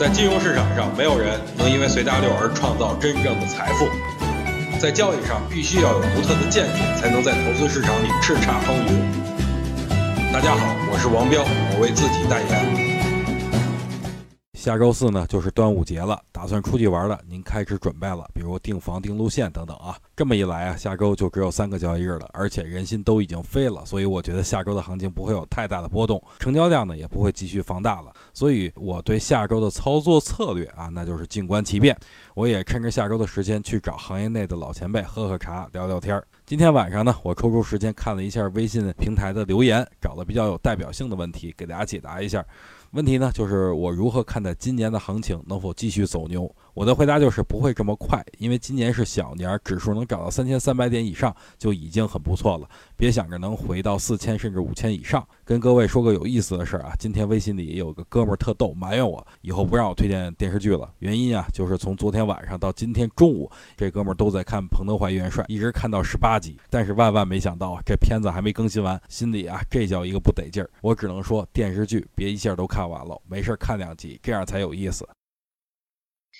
在金融市场上，没有人能因为随大流而创造真正的财富。在交易上，必须要有独特的见解，才能在投资市场里叱咤风云。大家好，我是王彪，我为自己代言。下周四呢，就是端午节了，打算出去玩的，您开始准备了，比如订房、订路线等等啊。这么一来啊，下周就只有三个交易日了，而且人心都已经飞了，所以我觉得下周的行情不会有太大的波动，成交量呢也不会继续放大了。所以我对下周的操作策略啊，那就是静观其变。我也趁着下周的时间去找行业内的老前辈喝喝茶、聊聊天儿。今天晚上呢，我抽出时间看了一下微信平台的留言，找了比较有代表性的问题给大家解答一下。问题呢，就是我如何看待今年的行情能否继续走牛？我的回答就是不会这么快，因为今年是小年，指数能涨到三千三百点以上就已经很不错了。别想着能回到四千甚至五千以上。跟各位说个有意思的事儿啊，今天微信里有个哥们儿特逗，埋怨我以后不让我推荐电视剧了。原因啊，就是从昨天晚上到今天中午，这哥们儿都在看《彭德怀元帅》，一直看到十八集。但是万万没想到啊，这片子还没更新完，心里啊这叫一个不得劲儿。我只能说，电视剧别一下都看完了，没事看两集，这样才有意思。